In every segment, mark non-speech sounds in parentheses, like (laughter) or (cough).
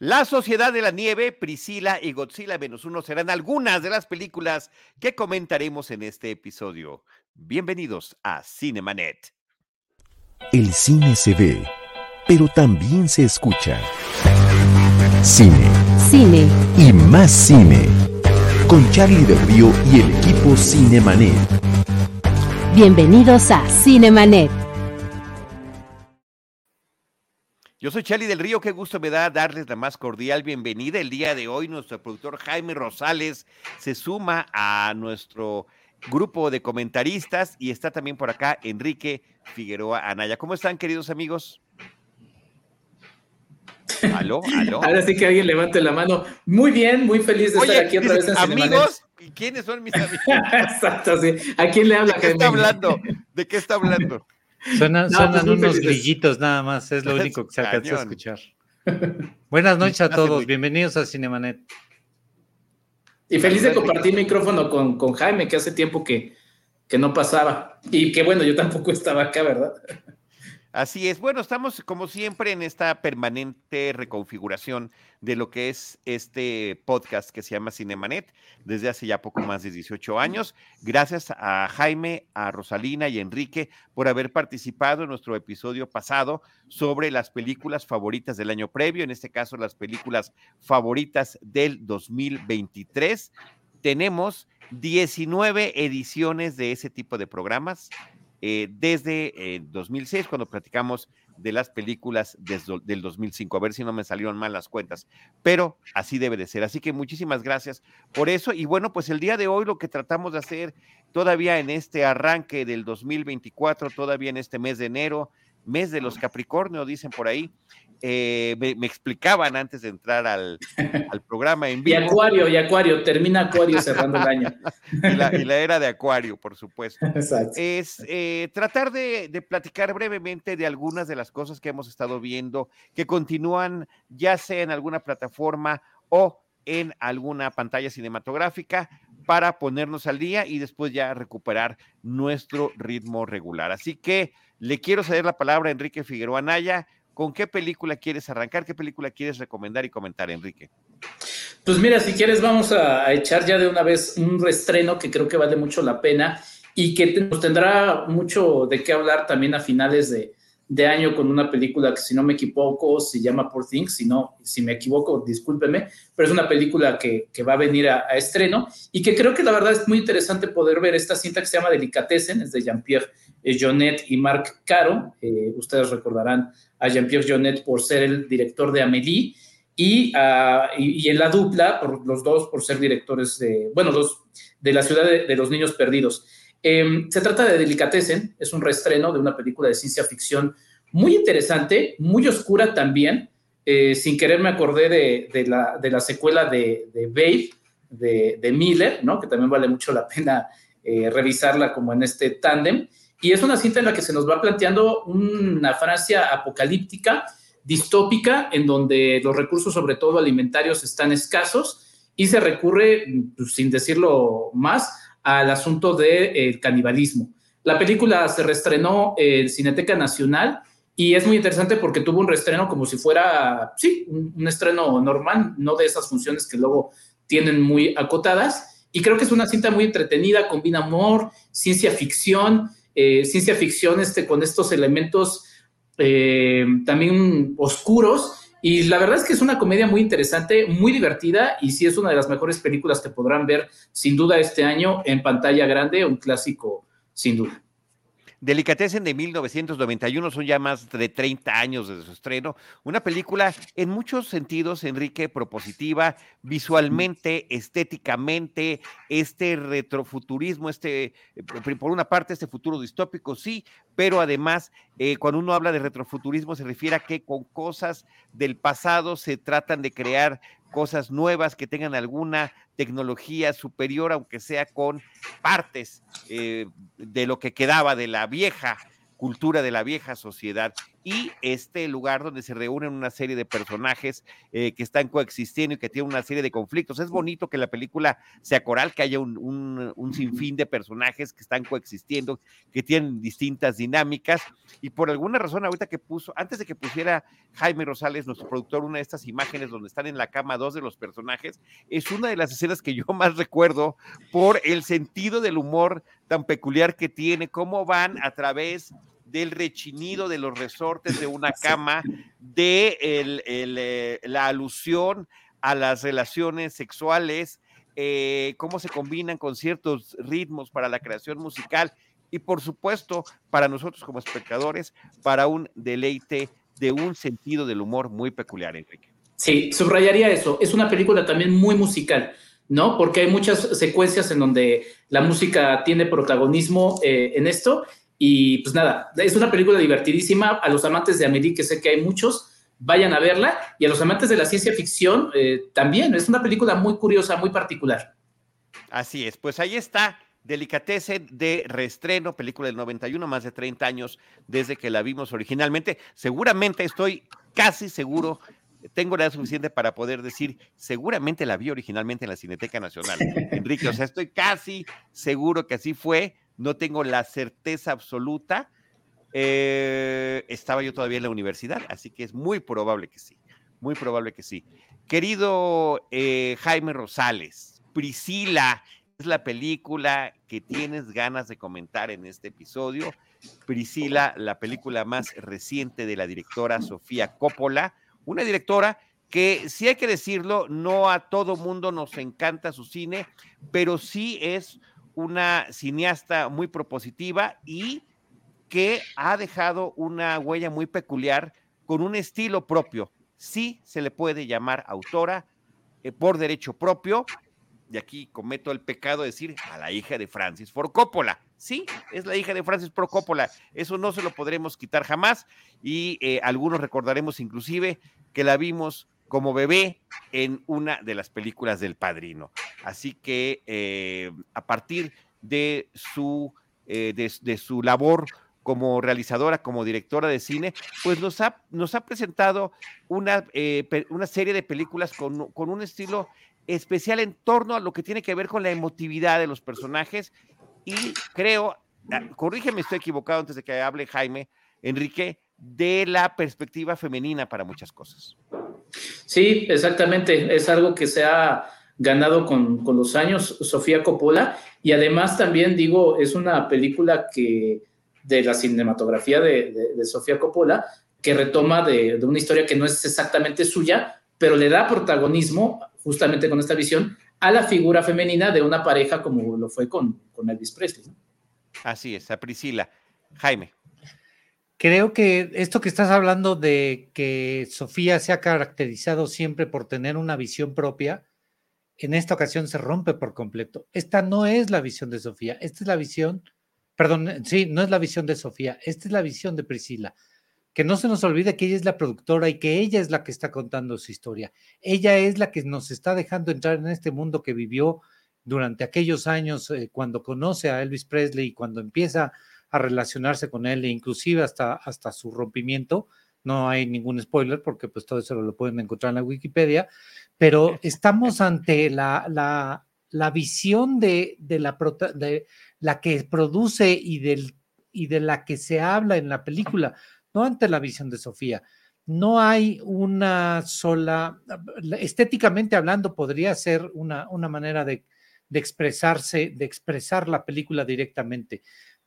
La Sociedad de la Nieve, Priscila y Godzilla menos uno serán algunas de las películas que comentaremos en este episodio. Bienvenidos a Cinemanet. El cine se ve, pero también se escucha. Cine. Cine. Y más cine. Con Charlie del Río y el equipo Cinemanet. Bienvenidos a Cinemanet. Yo soy Charlie del Río, qué gusto me da darles la más cordial bienvenida. El día de hoy nuestro productor Jaime Rosales se suma a nuestro grupo de comentaristas y está también por acá Enrique Figueroa Anaya. ¿Cómo están queridos amigos? ¿Aló? ¿Aló? Ahora sí que alguien levante la mano. Muy bien, muy feliz de estar aquí otra vez en ¿Amigos? ¿Y quiénes son mis (laughs) amigos? Exacto, sí. ¿A quién le habla? ¿De qué está hablando? ¿De qué está hablando? Suenan, pues unos grillitos nada más, es lo (laughs) único que se alcanza a escuchar. (laughs) Buenas noches a todos, bienvenidos a Cinemanet. Y feliz de compartir micrófono con, con Jaime, que hace tiempo que, que no pasaba. Y que bueno, yo tampoco estaba acá, ¿verdad? Así es. Bueno, estamos como siempre en esta permanente reconfiguración de lo que es este podcast que se llama Cinemanet desde hace ya poco más de 18 años. Gracias a Jaime, a Rosalina y a Enrique por haber participado en nuestro episodio pasado sobre las películas favoritas del año previo, en este caso las películas favoritas del 2023. Tenemos 19 ediciones de ese tipo de programas eh, desde 2006, eh, cuando platicamos de las películas desde, del 2005. A ver si no me salieron mal las cuentas, pero así debe de ser. Así que muchísimas gracias por eso. Y bueno, pues el día de hoy lo que tratamos de hacer todavía en este arranque del 2024, todavía en este mes de enero, mes de los Capricornio, dicen por ahí, eh, me, explicaban antes de entrar al, (laughs) programa en vivo. Y Acuario, y Acuario, termina Acuario cerrando el año. y, la, era de Acuario, por supuesto. (laughs) Es eh, tratar de, de, platicar brevemente de algunas de las cosas que hemos estado viendo, que continúan ya sea en alguna plataforma o en alguna pantalla cinematográfica para ponernos al día y después ya recuperar nuestro ritmo regular. Así que le quiero ceder la palabra a Enrique Figueroa Naya ¿Con qué película quieres arrancar? ¿Qué película quieres recomendar y comentar, Enrique? Pues mira, si quieres vamos a, echar ya de una vez un reestreno que creo que vale mucho la pena y que nos tendrá mucho de qué hablar también a finales de, año con una película que si no me equivoco se llama Poor Things, si no, si me equivoco, discúlpeme, pero es una película que, va a venir a, estreno y que creo que la verdad es muy interesante poder ver esta cinta que se llama Delicatessen, es de Jean-Pierre Jonet y Marc Caro, eh, ustedes recordarán a Jean-Pierre Jonet por ser el director de Amélie y, y, en la dupla, por los dos por ser directores de, bueno, los, de la ciudad de, los niños perdidos. Em, se trata de Delicatessen, es un reestreno de una película de ciencia ficción muy interesante, muy oscura también. Eh, sin querer me acordé de, la, de la, secuela de, de Babe, de, Miller, ¿no? que también vale mucho la pena eh, revisarla como en este tándem. Y es una cinta en la que se nos va planteando una Francia apocalíptica, distópica, en donde los recursos, sobre todo alimentarios, están escasos y se recurre, pues, sin decirlo más, al asunto del de, canibalismo. La película se reestrenó en Cineteca Nacional y es muy interesante porque tuvo un reestreno como si fuera, sí, un, un estreno normal, no de esas funciones que luego tienen muy acotadas. Y creo que es una cinta muy entretenida, combina amor, ciencia ficción, eh, ciencia ficción este, con estos elementos eh, también oscuros. Y la verdad es que es una comedia muy interesante, muy divertida y sí es una de las mejores películas que podrán ver sin duda este año en pantalla grande, un clásico sin duda. Delicatessen de 1991, son ya más de 30 años desde su estreno. Una película en muchos sentidos, Enrique, propositiva, visualmente, estéticamente, este retrofuturismo, este, eh, por una parte, este futuro distópico, sí, pero además, eh, cuando uno habla de retrofuturismo, se refiere a que con cosas del pasado se tratan de crear cosas nuevas que tengan alguna tecnología superior, aunque sea con partes eh, de lo que quedaba de la vieja cultura de la vieja sociedad. Y este lugar donde se reúnen una serie de personajes eh, que están coexistiendo y que tienen una serie de conflictos. Es bonito que la película sea coral, que haya un, un, sinfín de personajes que están coexistiendo, que tienen distintas dinámicas y por alguna razón ahorita que puso, antes de que pusiera Jaime Rosales, nuestro productor, una de estas imágenes donde están en la cama dos de los personajes, es una de las escenas que yo (laughs) más recuerdo por el sentido del humor tan peculiar que tiene, cómo van a través del rechinido de los resortes de una (laughs) cama, de eh, la alusión a las relaciones sexuales, eh, cómo se combinan con ciertos ritmos para la creación musical y por supuesto para nosotros como espectadores, para un deleite de un sentido del humor muy peculiar, Enrique. Sí, subrayaría eso. Es una película también muy musical. ¿no? Porque hay muchas secuencias en donde la música tiene protagonismo eh, en esto y pues nada, es una película divertidísima. A los amantes de Amélie, que sé que hay muchos, vayan a verla. Y a los amantes de la ciencia ficción eh, también. Es una película muy curiosa, muy particular. Así es, pues ahí está. Delicatessen de reestreno, película del 91, más de 30 años desde que la vimos originalmente. Seguramente estoy casi seguro, tengo la edad suficiente para poder decir, seguramente la vi originalmente en la Cineteca Nacional. (laughs) Enrique, o sea, estoy casi seguro que así fue no tengo la certeza absoluta. Eh, estaba yo todavía en la universidad, así que es muy probable que sí, muy probable que sí. Querido eh, Jaime Rosales, Priscila es la película que tienes ganas de comentar en este episodio. Priscila, la película más reciente de la directora Sofía Coppola, una directora que sí hay que decirlo, no a todo mundo nos encanta su cine, pero sí es una cineasta muy propositiva y que ha dejado una huella muy peculiar con un estilo propio. Sí se le puede llamar autora eh, por derecho propio, y aquí cometo el pecado de decir a la hija de Francis Ford Coppola. Sí, es la hija de Francis Ford Coppola. Eso no se lo podremos quitar jamás y eh, algunos recordaremos inclusive que la vimos como bebé en una de las películas del Padrino. Así que eh, a partir de su, eh, de, su labor como realizadora, como directora de cine, pues nos ha, nos ha presentado una, eh, una serie de películas con, con, un estilo especial en torno a lo que tiene que ver con la emotividad de los personajes y creo, ah, corrígeme, estoy equivocado antes de que hable Jaime, Enrique, de la perspectiva femenina para muchas cosas. Sí, exactamente. Es algo que se ha ganado con, los años Sofía Coppola y además también digo, es una película que de la cinematografía de, Sofía Coppola que retoma de, una historia que no es exactamente suya, pero le da protagonismo justamente con esta visión a la figura femenina de una pareja como lo fue con, con Elvis Presley. Así es, a Priscila. Jaime. Creo que esto que estás hablando de que Sofía se ha caracterizado siempre por tener una visión propia, en esta ocasión se rompe por completo. Esta no es la visión de Sofía, esta es la visión, perdón, sí, no es la visión de Sofía, esta es la visión de Priscila. Que no se nos olvide que ella es la productora y que ella es la que está contando su historia. Ella es la que nos está dejando entrar en este mundo que vivió durante aquellos años eh, cuando conoce a Elvis Presley y cuando empieza a relacionarse con él, e inclusive hasta, hasta su rompimiento. No hay ningún spoiler porque pues todo eso lo pueden encontrar en la Wikipedia, pero (laughs) estamos ante la, la, la visión de, de, la, de la que produce y, del, y de la que se habla en la película, no ante la visión de Sofía. No hay una sola, estéticamente hablando, podría ser una, una manera de, de expresarse, de expresar la película directamente,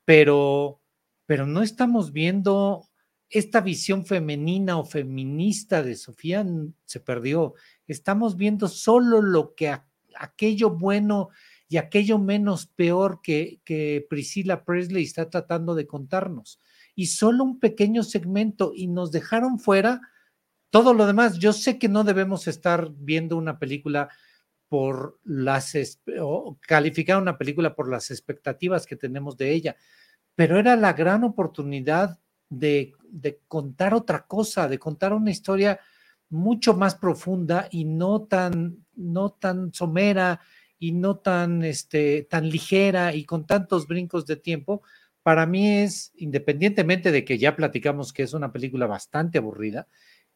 pero, pero no estamos viendo esta visión femenina o feminista de Sofía se perdió. Estamos viendo solo lo que aquello bueno y aquello menos peor que, que Priscilla Presley está tratando de contarnos. Y solo un pequeño segmento y nos dejaron fuera todo lo demás. Yo sé que no debemos estar viendo una película por las, o calificar una película por las expectativas que tenemos de ella, pero era la gran oportunidad de, contar otra cosa, de contar una historia mucho más profunda y no tan, no tan somera y no tan, este, tan ligera y con tantos brincos de tiempo para mí es, independientemente de que ya platicamos que es una película bastante aburrida,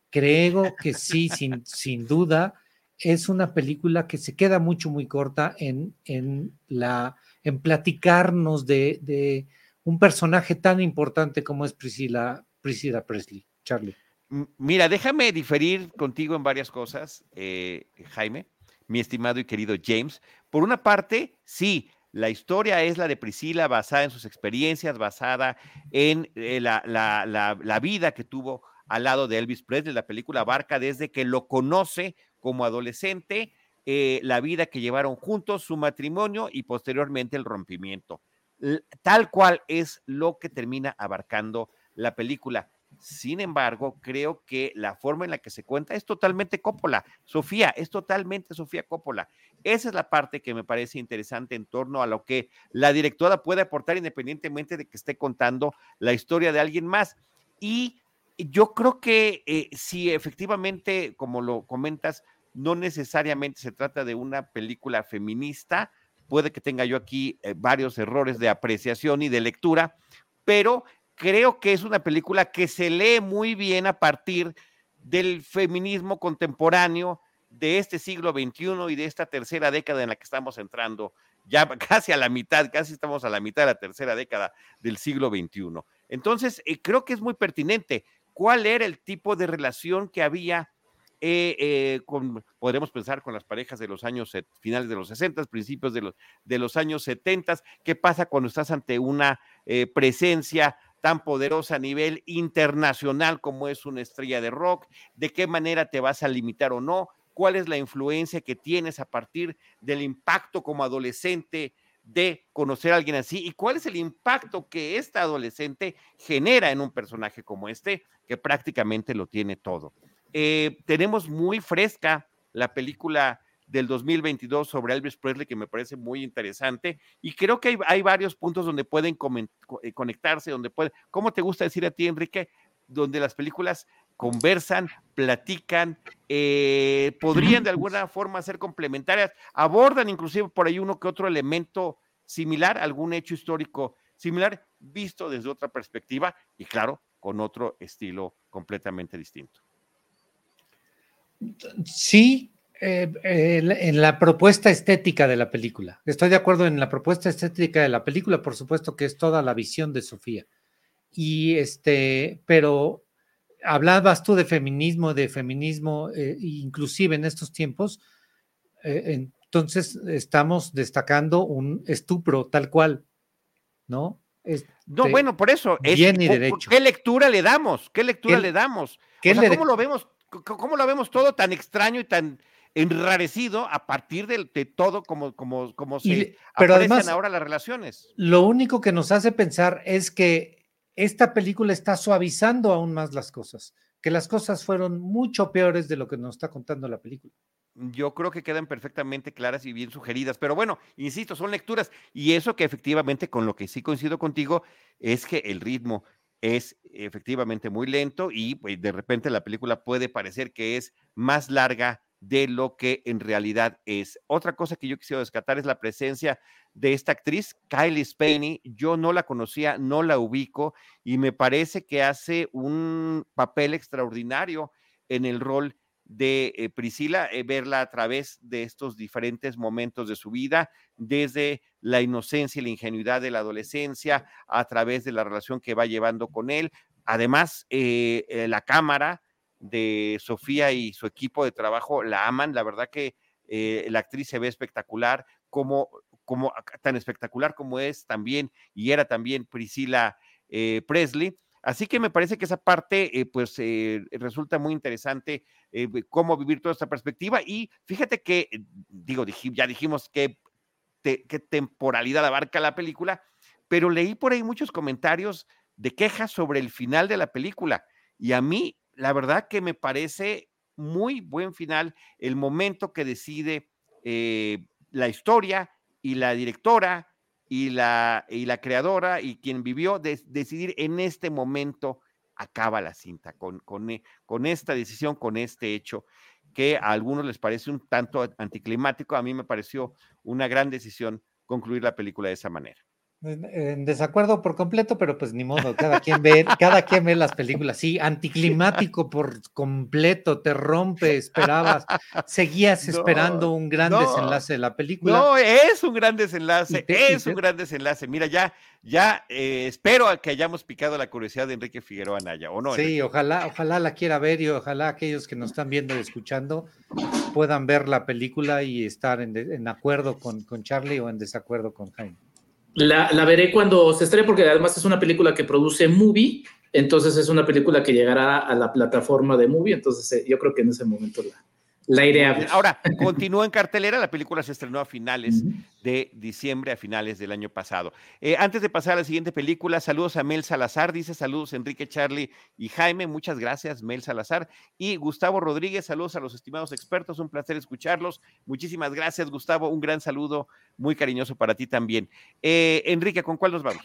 creo que sí, sin, (laughs) sin duda, es una película que se queda mucho, muy corta en, en, la, en platicarnos de, de un personaje tan importante como es Priscila, Priscila Presley. Charlie. Mira, déjame diferir contigo en varias cosas, eh, Jaime, mi estimado y querido James. Por una parte, sí, la historia es la de Priscila basada en sus experiencias, basada en eh, la, la, la, vida que tuvo al lado de Elvis Presley. La película abarca desde que lo conoce como adolescente, eh, la vida que llevaron juntos, su matrimonio y posteriormente el rompimiento. Tal cual es lo que termina abarcando la película. Sin embargo, creo que la forma en la que se cuenta es totalmente Coppola. Sofía, es totalmente Sofía Coppola. Esa es la parte que me parece interesante en torno a lo que la directora puede aportar independientemente de que esté contando la historia de alguien más. Y yo creo que eh, si efectivamente, como lo comentas, no necesariamente se trata de una película feminista, puede que tenga yo aquí eh, varios errores de apreciación y de lectura, pero creo que es una película que se lee muy bien a partir del feminismo contemporáneo de este siglo XXI y de esta tercera década en la que estamos entrando, ya (laughs) casi a la mitad, casi estamos a la mitad de la tercera década del siglo XXI. Entonces, eh, creo que es muy pertinente. ¿Cuál era el tipo de relación que había eh, eh, podremos pensar con las parejas de los años finales de los 60, principios de los, de los años 70, qué pasa cuando estás ante una eh, presencia tan poderosa a nivel internacional como es una estrella de rock, de qué manera te vas a limitar o no, cuál es la influencia que tienes a partir del impacto como adolescente de conocer a alguien así y cuál es el impacto que esta adolescente genera en un personaje como este, que prácticamente lo tiene todo. Eh, tenemos muy fresca la película del 2022 sobre Elvis Presley, que me parece muy interesante. Y creo que hay, varios puntos donde pueden eh, conectarse, donde pueden, ¿cómo te gusta decir a ti, Enrique? Donde las películas conversan, platican, eh, podrían de alguna (laughs) forma ser complementarias, abordan inclusive por ahí uno que otro elemento similar, algún hecho histórico similar, visto desde otra perspectiva y claro, con otro estilo completamente distinto. Sí, eh, eh, en la propuesta estética de la película. Estoy de acuerdo en la propuesta estética de la película, por supuesto que es toda la visión de Sofía. Y este, pero hablabas tú de feminismo, de feminismo, eh, inclusive en estos tiempos, entonces estamos destacando un estupro tal cual, ¿no? no, bueno, por eso. Es, bien y derecho. ¿Qué lectura le damos? ¿Qué lectura le damos? ¿Cómo lo vemos? ¿Cómo lo vemos todo tan extraño y tan enrarecido a partir de, todo como, como, como se pero además, ahora las relaciones. Lo único que nos hace pensar es que esta película está suavizando aún más las cosas, que las cosas fueron mucho peores de lo que nos está contando la película. Yo creo que quedan perfectamente claras y bien sugeridas, pero bueno, insisto, son lecturas y eso que efectivamente con lo que sí coincido contigo es que el ritmo es efectivamente muy lento y pues, de repente la película puede parecer que es más larga de lo que en realidad es. Otra cosa que yo quisiera descartar es la presencia de esta actriz, Kylie Spaney. Yo no la conocía, no la ubico y me parece que hace un papel extraordinario en el rol de eh, Priscila, eh, verla a través de estos diferentes momentos de su vida, desde la inocencia y la ingenuidad de la adolescencia, a través de la relación que va llevando con él. Además, eh, la cámara de Sofía y su equipo de trabajo la aman. La verdad que la actriz se ve espectacular, como, como tan espectacular como es también y era también Priscila Presley. Así que me parece que esa parte, eh, pues, eh, resulta muy interesante eh, cómo vivir toda esta perspectiva. Y fíjate que, digo, ya dijimos qué temporalidad abarca la película, pero leí por ahí muchos comentarios de quejas sobre el final de la película. Y a mí, la verdad que me parece muy buen final el momento que decide la historia y la directora y la, y la creadora y quien vivió de, decidir en este momento acaba la cinta con, con, e, con, esta decisión, con este hecho que a algunos les parece un tanto anticlimático, a mí me pareció una gran decisión concluir la película de esa manera. En, desacuerdo por completo, pero pues ni modo, cada quien ve, cada quien ve las películas. Sí, anticlimático por completo, te rompe, esperabas, seguías esperando un gran desenlace de la película. No, es un gran desenlace, es un gran desenlace. Mira, ya, ya eh, espero que hayamos picado la curiosidad de Enrique Figueroa Naya, ¿o no? Sí, ojalá, ojalá la quiera ver y ojalá aquellos que nos están viendo y escuchando puedan ver la película y estar en, acuerdo con, con Charlie o en desacuerdo con Jaime. La, veré cuando se estrene porque además es una película que produce Movie, entonces es una película que llegará a la plataforma de Movie, entonces eh, yo creo que en ese momento la, la iré a ver. Ahora, continúa en cartelera, la película se estrenó a finales de diciembre, a finales del año pasado. Eh, antes de pasar a la siguiente película, saludos a Mel Salazar, dice saludos Enrique, Charlie y Jaime, muchas gracias Mel Salazar. Y Gustavo Rodríguez, saludos a los estimados expertos, un placer escucharlos. Muchísimas gracias Gustavo, un gran saludo muy cariñoso para ti también. Eh, Enrique, ¿con cuál nos vamos?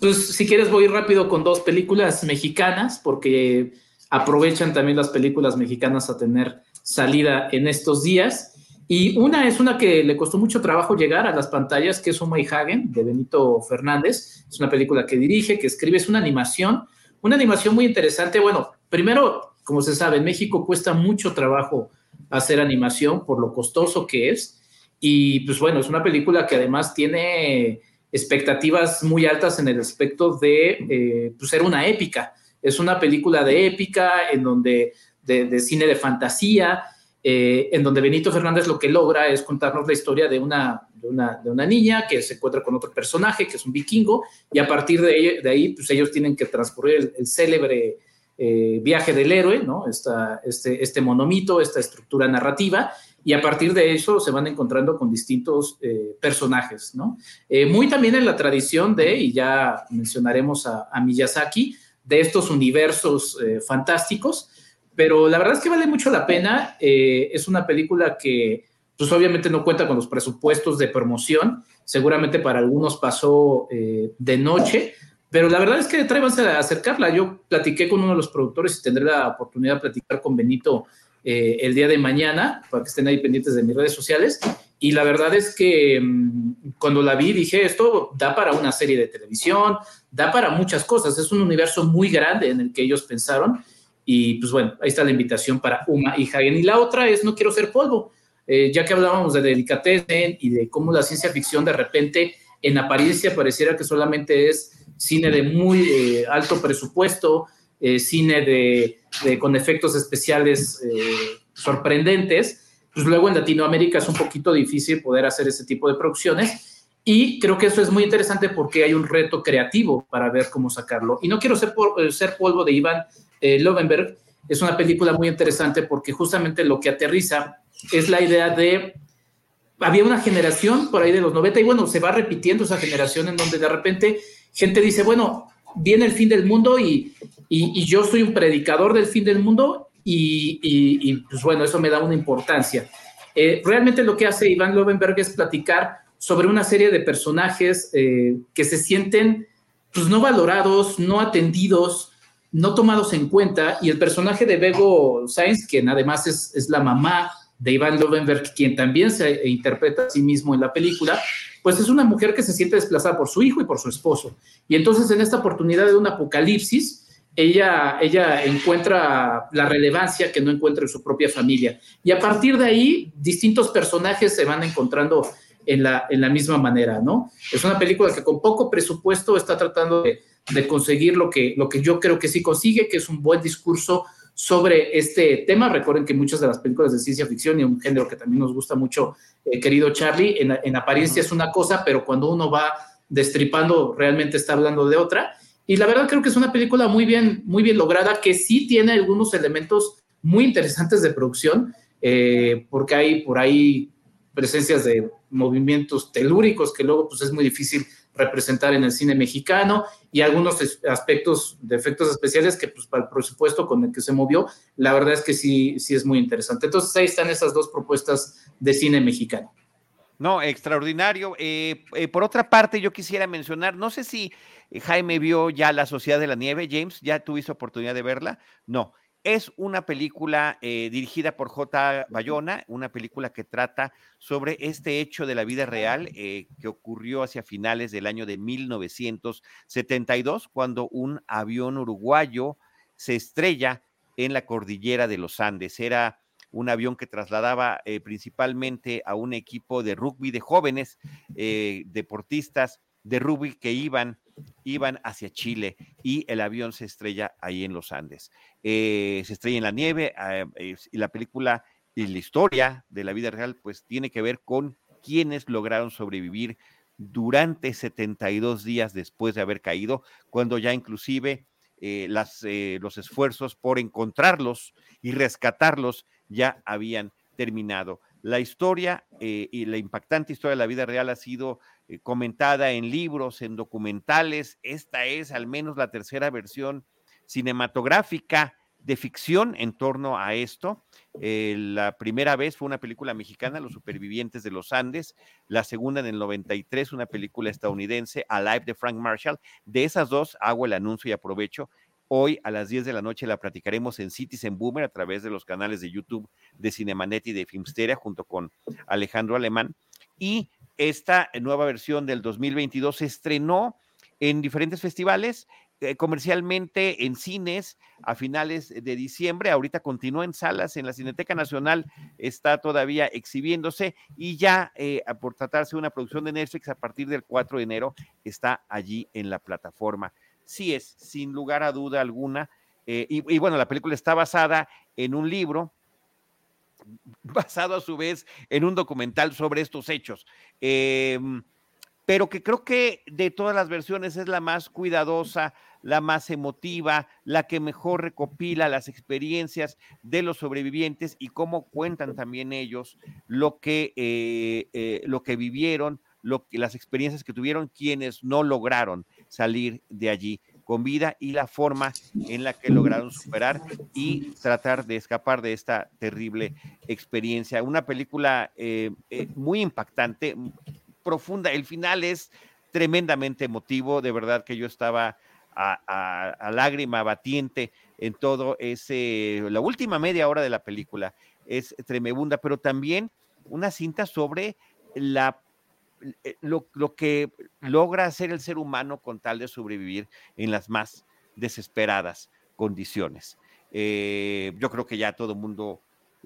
Pues si quieres voy rápido con dos películas mexicanas, porque aprovechan también las películas mexicanas a tener salida en estos días. Y una es una que le costó mucho trabajo llegar a las pantallas, que es y Hagen, de Benito Fernández. Es una película que dirige, que escribe, es una animación, una animación muy interesante. Bueno, primero, como se sabe, en México cuesta mucho trabajo hacer animación por lo costoso que es. Y pues bueno, es una película que además tiene expectativas muy altas en el aspecto de eh, pues, ser una épica. Es una película de épica en donde de, cine de fantasía, eh, en donde Benito Fernández lo que logra es contarnos la historia de una, de una, niña que se encuentra con otro personaje, que es un vikingo, y a partir de, de ahí, pues ellos tienen que transcurrir el, célebre eh, viaje del héroe, ¿no? Esta, este, este monomito, esta estructura narrativa, y a partir de eso se van encontrando con distintos eh, personajes, ¿no? muy también en la tradición de, y ya mencionaremos a, a Miyazaki, de estos universos fantásticos, pero la verdad es que vale mucho la pena. Eh, es una película que, pues obviamente no cuenta con los presupuestos de promoción. Seguramente para algunos pasó eh, de noche, pero la verdad es que atrévanse a acercarla. Yo platiqué con uno de los productores y tendré la oportunidad de platicar con Benito eh, el día de mañana, para que estén ahí pendientes de mis redes sociales. Y la verdad es que mm, cuando la vi dije, esto da para una serie de televisión, da para muchas cosas. Es un universo muy grande en el que ellos pensaron y pues bueno, ahí está la invitación para Uma y Hagen. Y la otra es No quiero ser polvo. Eh, ya que hablábamos de delicatessen y de cómo la ciencia ficción de repente en apariencia pareciera que solamente es cine de muy eh, alto presupuesto, eh, cine de, con efectos especiales sorprendentes, pues luego en Latinoamérica es un poquito difícil poder hacer ese tipo de producciones. Y creo que eso es muy interesante porque hay un reto creativo para ver cómo sacarlo. Y no quiero ser, ser polvo de Iván eh, Lovenberg, es una película muy interesante porque justamente lo que aterriza es la idea de, había una generación por ahí de los 90 y bueno, se va repitiendo esa generación en donde de repente gente dice, bueno, viene el fin del mundo y, yo soy un predicador del fin del mundo y, pues bueno, eso me da una importancia. Eh, realmente lo que hace Iván Lovenberg es platicar sobre una serie de personajes eh, que se sienten pues no valorados, no atendidos, no tomados en cuenta y el personaje de Bego Sainz, quien además es, la mamá de Iván Lovenberg, quien también se interpreta a sí mismo en la película, pues es una mujer que se siente desplazada por su hijo y por su esposo. Y entonces en esta oportunidad de un apocalipsis, ella, ella encuentra la relevancia que no encuentra en su propia familia. Y a partir de ahí, distintos personajes se van encontrando en la, en la misma manera, ¿no? Es una película que con poco presupuesto está tratando de de conseguir lo que, lo que yo creo que sí consigue, que es un buen discurso sobre este tema. Recuerden que muchas de las películas de ciencia ficción y un género que también nos gusta mucho, eh, querido Charlie, en, apariencia es una cosa, pero cuando uno va destripando realmente está hablando de otra. Y la verdad creo que es una película muy bien, muy bien lograda, que sí tiene algunos elementos muy interesantes de producción, eh, porque hay por ahí presencias de movimientos telúricos que luego pues es muy difícil representar en el cine mexicano y algunos aspectos de efectos especiales que pues para el presupuesto con el que se movió, la verdad es que sí, sí es muy interesante. Entonces ahí están esas dos propuestas de cine mexicano. No, extraordinario. Eh, eh, por otra parte, yo quisiera mencionar, no sé si Jaime vio ya La Sociedad de la Nieve, James, ¿ya tuviste oportunidad de verla? No. Es una película eh, dirigida por J. Bayona, una película que trata sobre este hecho de la vida real eh, que ocurrió hacia finales del año de 1972, cuando un avión uruguayo se estrella en la cordillera de los Andes. Era un avión que trasladaba eh, principalmente a un equipo de rugby de jóvenes deportistas de rugby que iban iban hacia Chile y el avión se estrella ahí en los Andes. Eh, se estrella en la nieve ah, y la película y la historia de la vida real pues tiene que ver con quienes lograron sobrevivir durante 72 días después de haber caído, cuando ya inclusive eh, las, eh, los esfuerzos por encontrarlos y rescatarlos ya habían terminado. La historia y la impactante historia de la vida real ha sido eh, comentada en libros, en documentales. Esta es al menos la tercera versión cinematográfica de ficción en torno a esto. Eh, la primera vez fue una película mexicana, Los Supervivientes de los Andes. La segunda en el 93, una película estadounidense, Alive de Frank Marshall. De esas dos hago el anuncio y aprovecho. Hoy a las 10 de la noche la platicaremos en Citizen Boomer a través de los canales de YouTube de Cinemanet y de Filmsteria junto con Alejandro Alemán. Y esta nueva versión del 2022 se estrenó en diferentes festivales, eh, comercialmente en cines a finales de diciembre. Ahorita continúa en salas, en la Cineteca Nacional está todavía exhibiéndose y ya eh, por tratarse de una producción de Netflix a partir del 4 de enero está allí en la plataforma. Sí es, sin lugar a duda alguna. Eh, y bueno, la película está basada en un libro basado a su vez en un documental sobre estos hechos. Em, pero que creo que de todas las versiones es la más cuidadosa, la más emotiva, la que mejor recopila las experiencias de los sobrevivientes y cómo cuentan también ellos lo que, eh, eh, lo que vivieron, las experiencias que tuvieron quienes no lograron salir de allí con vida y la forma en la que lograron superar y tratar de escapar de esta terrible experiencia. Una película eh, eh, muy impactante, profunda. El final es tremendamente emotivo, de verdad que yo estaba a, lágrima batiente en todo ese, la última media hora de la película es tremenda, pero también una cinta sobre la eh, lo, que logra hacer el ser humano con tal de sobrevivir en las más desesperadas condiciones. Eh, yo creo que ya todo el mundo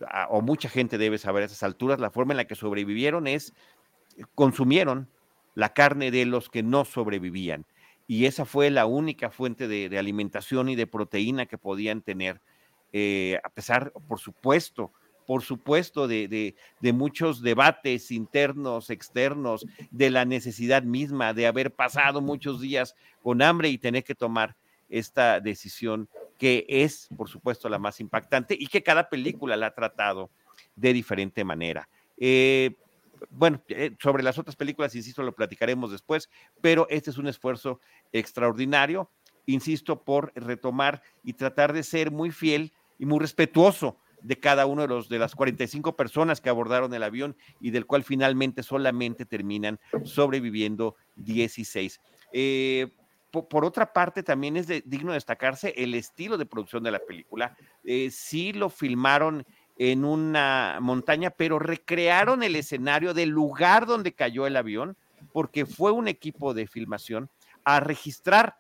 ah, o mucha gente debe saber a esas alturas la forma en la que sobrevivieron es consumieron la carne de los que no sobrevivían y esa fue la única fuente de, alimentación y de proteína que podían tener, eh, a pesar, por supuesto, por supuesto, de, muchos debates internos, externos, de la necesidad misma de haber pasado muchos días con hambre y tener que tomar esta decisión que es, por supuesto, la más impactante y que cada película la ha tratado de diferente manera. Eh, bueno, eh, sobre las otras películas, insisto, lo platicaremos después, pero este es un esfuerzo extraordinario, insisto, por retomar y tratar de ser muy fiel y muy respetuoso de cada uno de los de las 45 personas que abordaron el avión y del cual finalmente solamente terminan sobreviviendo 16. Eh, por, otra parte, también es digno destacarse el estilo de producción de la película. Eh, sí lo filmaron en una montaña, pero recrearon el escenario del lugar donde cayó el avión, porque fue un equipo de filmación a registrar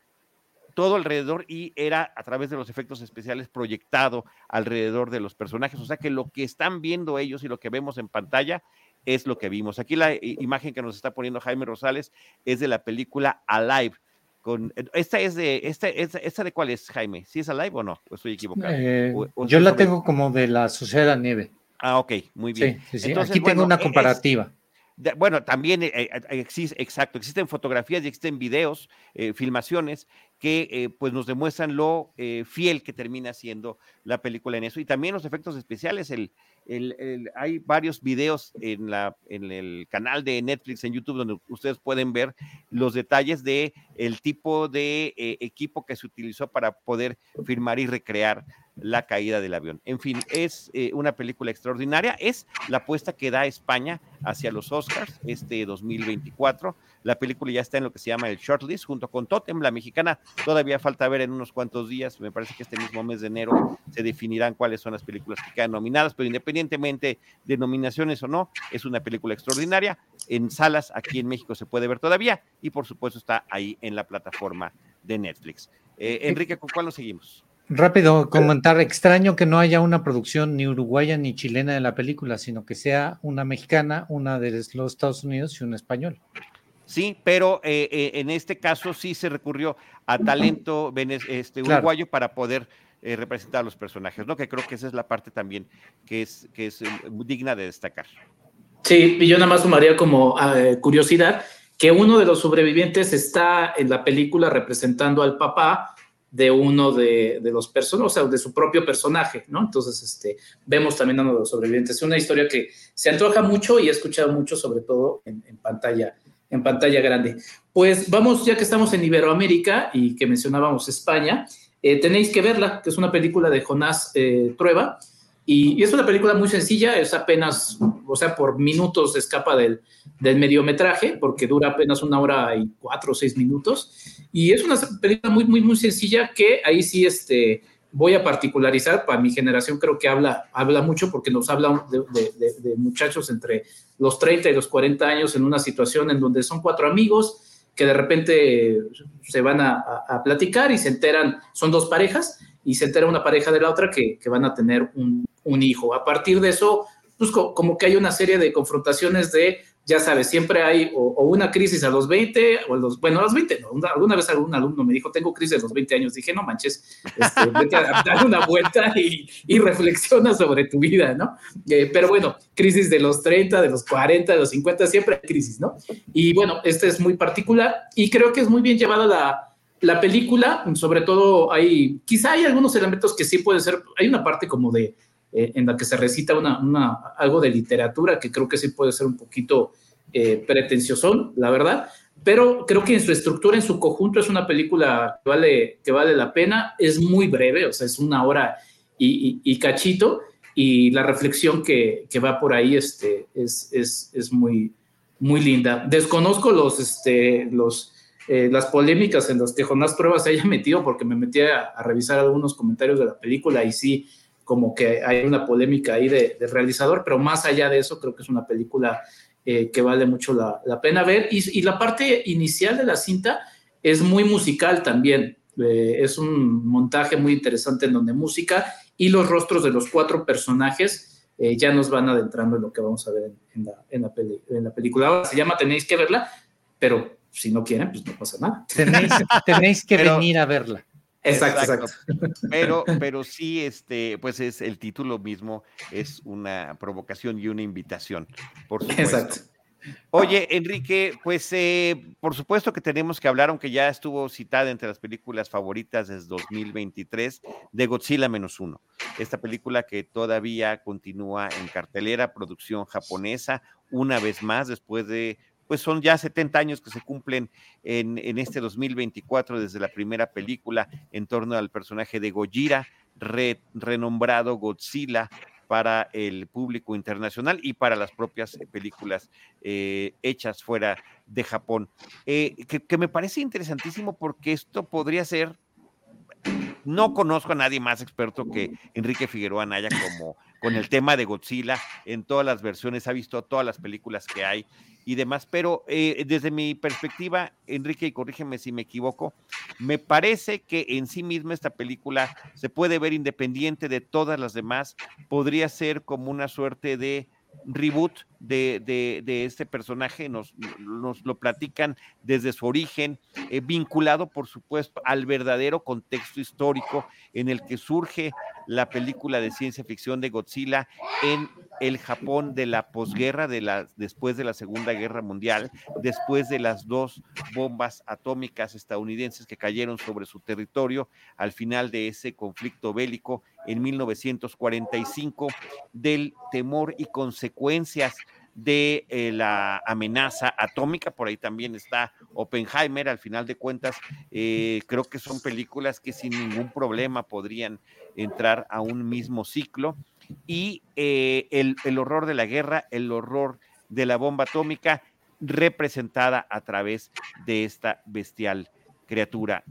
todo alrededor y era a través de los efectos especiales proyectado alrededor de los personajes. O sea que lo que están viendo ellos y lo que vemos en pantalla es lo que vimos. Aquí la imagen que nos está poniendo Jaime Rosales es de la película Alive. Con, esta es de esta, esta, de cuál es Jaime si es Alive o no o estoy equivocado eh, yo la tengo como de la Sociedad de la Nieve. Ah ok muy bien. Entonces, aquí tengo una comparativa. bueno, también eh, eh, existe, exacto, existen fotografías y existen videos, eh, filmaciones que pues nos demuestran lo fiel que termina siendo la película en eso. Y también los efectos especiales, el, el, hay varios videos en, la, en el canal de Netflix en YouTube donde ustedes pueden ver los detalles de el tipo de equipo que se utilizó para poder filmar y recrear la caída del avión. En fin, es eh, una película extraordinaria, es la apuesta que da España hacia los Oscars este 2024. La película ya está en lo que se llama el shortlist junto con Totem, la mexicana. Todavía falta ver en unos cuantos días, me parece que este mismo mes de enero se definirán cuáles son las películas que quedan nominadas, pero independientemente de nominaciones o no, es una película extraordinaria. En salas aquí en México se puede ver todavía y por supuesto está ahí en la plataforma de Netflix. Eh, Enrique, ¿con cuál nos seguimos? Rápido, comentar, extraño que no haya una producción ni uruguaya ni chilena de la película, sino que sea una mexicana, una de los Estados Unidos y una español. Sí, pero eh, eh, en este caso sí se recurrió a talento este, uruguayo para poder eh, representar a los personajes, ¿no? Que creo que esa es la parte también que es, que es digna de destacar. Sí, y yo nada más sumaría como curiosidad que uno de los sobrevivientes está en la película representando al papá de uno de, los personajes, o sea, de su propio personaje, ¿no? Entonces, este, vemos también a uno de los sobrevivientes. Es una historia que se antoja mucho y he escuchado mucho, sobre todo en, pantalla, en pantalla grande. Pues vamos, ya que estamos en Iberoamérica y que mencionábamos España, eh, tenéis que verla, que es una película de Jonás eh, Trueba, y, es una película muy sencilla, es apenas, o sea, por minutos escapa del, del mediometraje, porque dura apenas una hora y cuatro o seis minutos. Y es una película muy, muy, muy sencilla que ahí sí este, voy a particularizar. Para mi generación creo que habla, habla mucho porque nos habla de, de, muchachos entre los 30 y los 40 años en una situación en donde son cuatro amigos que de repente se van a, a, platicar y se enteran, son dos parejas, y se entera una pareja de la otra que, que van a tener un, un hijo. A partir de eso, pues como que hay una serie de confrontaciones de, ya sabes, siempre hay o, una crisis a los 20 o a los, bueno, a los 20, no, alguna vez algún alumno me dijo, tengo crisis a los 20 años, dije, no manches, este, (laughs) vete a dar una vuelta y, y, reflexiona sobre tu vida, ¿no? Eh, pero bueno, crisis de los 30, de los 40, de los 50, siempre hay crisis, ¿no? Y bueno, este es muy particular y creo que es muy bien llevada la, la película, sobre todo hay, quizá hay algunos elementos que sí puede ser, hay una parte como de eh, en la que se recita una, algo de literatura que creo que sí puede ser un poquito eh, pretencioso, la verdad, pero creo que en su estructura, en su conjunto, es una película que vale, que vale la pena, es muy breve, o sea, es una hora y, cachito, y la reflexión que, va por ahí este, es, es, es, muy, muy linda. Desconozco los, este, los, eh, las polémicas en las que Jonás Pruebas se haya metido, porque me metí a, revisar algunos comentarios de la película y sí, como que hay una polémica ahí de, realizador, pero más allá de eso, creo que es una película eh, que vale mucho la, pena ver. Y, la parte inicial de la cinta es muy musical también. Eh, es un montaje muy interesante en donde música y los rostros de los cuatro personajes eh, ya nos van adentrando en lo que vamos a ver en, la, en la, película. Ahora se llama Tenéis que verla, pero si no quieren, pues no pasa nada. Tenéis, que venir a verla. Exacto, Pero, (laughs) pero sí, este, pues es el título mismo, es una provocación y una invitación, por supuesto. Exacto. Oye, Enrique, pues eh, por supuesto que tenemos que hablar, aunque ya estuvo citada entre las películas favoritas desde 2023, de Godzilla menos uno. Esta película que todavía continúa en cartelera, producción japonesa, una vez más, después de pues son ya 70 años que se cumplen en, este 2024 desde la primera película en torno al personaje de Gojira, renombrado Godzilla para el público internacional y para las propias películas eh, hechas fuera de Japón. Eh, que, me parece interesantísimo porque esto podría ser, no conozco a nadie más experto que Enrique Figueroa Naya como con el tema de Godzilla en todas las versiones, ha visto todas las películas que hay y demás, pero eh, desde mi perspectiva, Enrique, y corrígeme si me equivoco, me parece que en sí misma esta película se puede ver independiente de todas las demás, podría ser como una suerte de reboot de, de, este personaje, nos, nos, lo platican desde su origen, eh, vinculado por supuesto al verdadero contexto histórico en el que surge la película de ciencia ficción de Godzilla en el Japón de la posguerra, de la, después de la Segunda Guerra Mundial, después de las dos bombas atómicas estadounidenses que cayeron sobre su territorio al final de ese conflicto bélico en 1945, del temor y consecuencias de eh, la amenaza atómica, por ahí también está Oppenheimer, al final de cuentas, eh, creo que son películas que sin ningún problema podrían entrar a un mismo ciclo. Y eh, el, el horror de la guerra, el horror de la bomba atómica, representada a través de esta bestial criatura.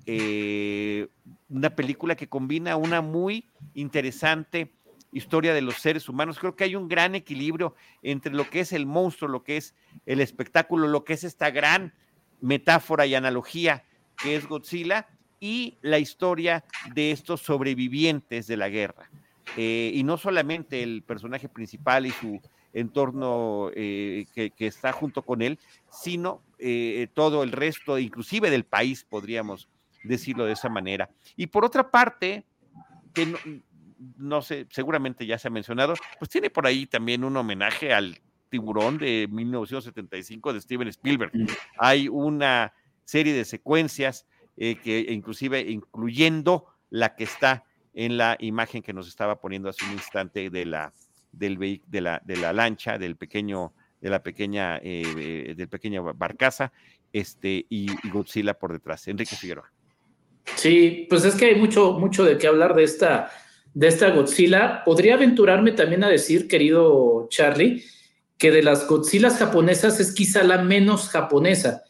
una película que combina una muy interesante historia de los seres humanos. Creo que hay un gran equilibrio entre lo que es el monstruo, lo que es el espectáculo, lo que es esta gran metáfora y analogía que es Godzilla y la historia de estos sobrevivientes de la guerra. Eh, y no solamente el personaje principal y su entorno eh, que, está junto con él, sino eh, todo el resto, inclusive del país, podríamos decirlo de esa manera. Y por otra parte, que no sé, seguramente ya se ha mencionado, pues tiene por ahí también un homenaje al tiburón de 1975 de Steven Spielberg. Mm. Hay una serie de secuencias eh, que inclusive incluyendo la que está en la imagen que nos estaba poniendo hace un instante de la, del, de la, de la lancha, del pequeño, de la pequeña, eh, del pequeño barcaza, este, y, y, Godzilla por detrás. Enrique Figueroa. Sí, pues es que hay mucho, mucho de qué hablar de esta de esta Godzilla, podría aventurarme también a decir, querido Charlie, que de las Godzillas japonesas es quizá la menos japonesa,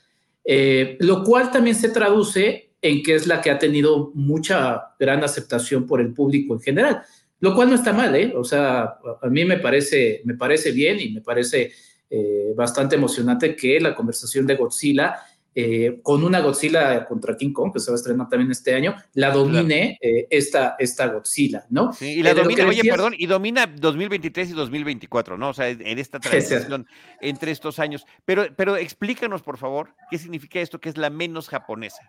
eh, lo cual también se traduce en que es la que ha tenido mucha gran aceptación por el público en general, lo cual no está mal, ¿eh? O sea, a mí me parece, me parece bien y me parece eh, bastante emocionante que la conversación de Godzilla eh, con una Godzilla contra King Kong, que se va a estrenar también este año, la domine eh, esta, esta Godzilla, ¿no? Sí, y la domina, oye, perdón, y domina 2023 y 2024, ¿no? O sea, en esta (laughs) transición entre estos años. Pero, pero explícanos, por favor, qué significa esto que es la menos japonesa.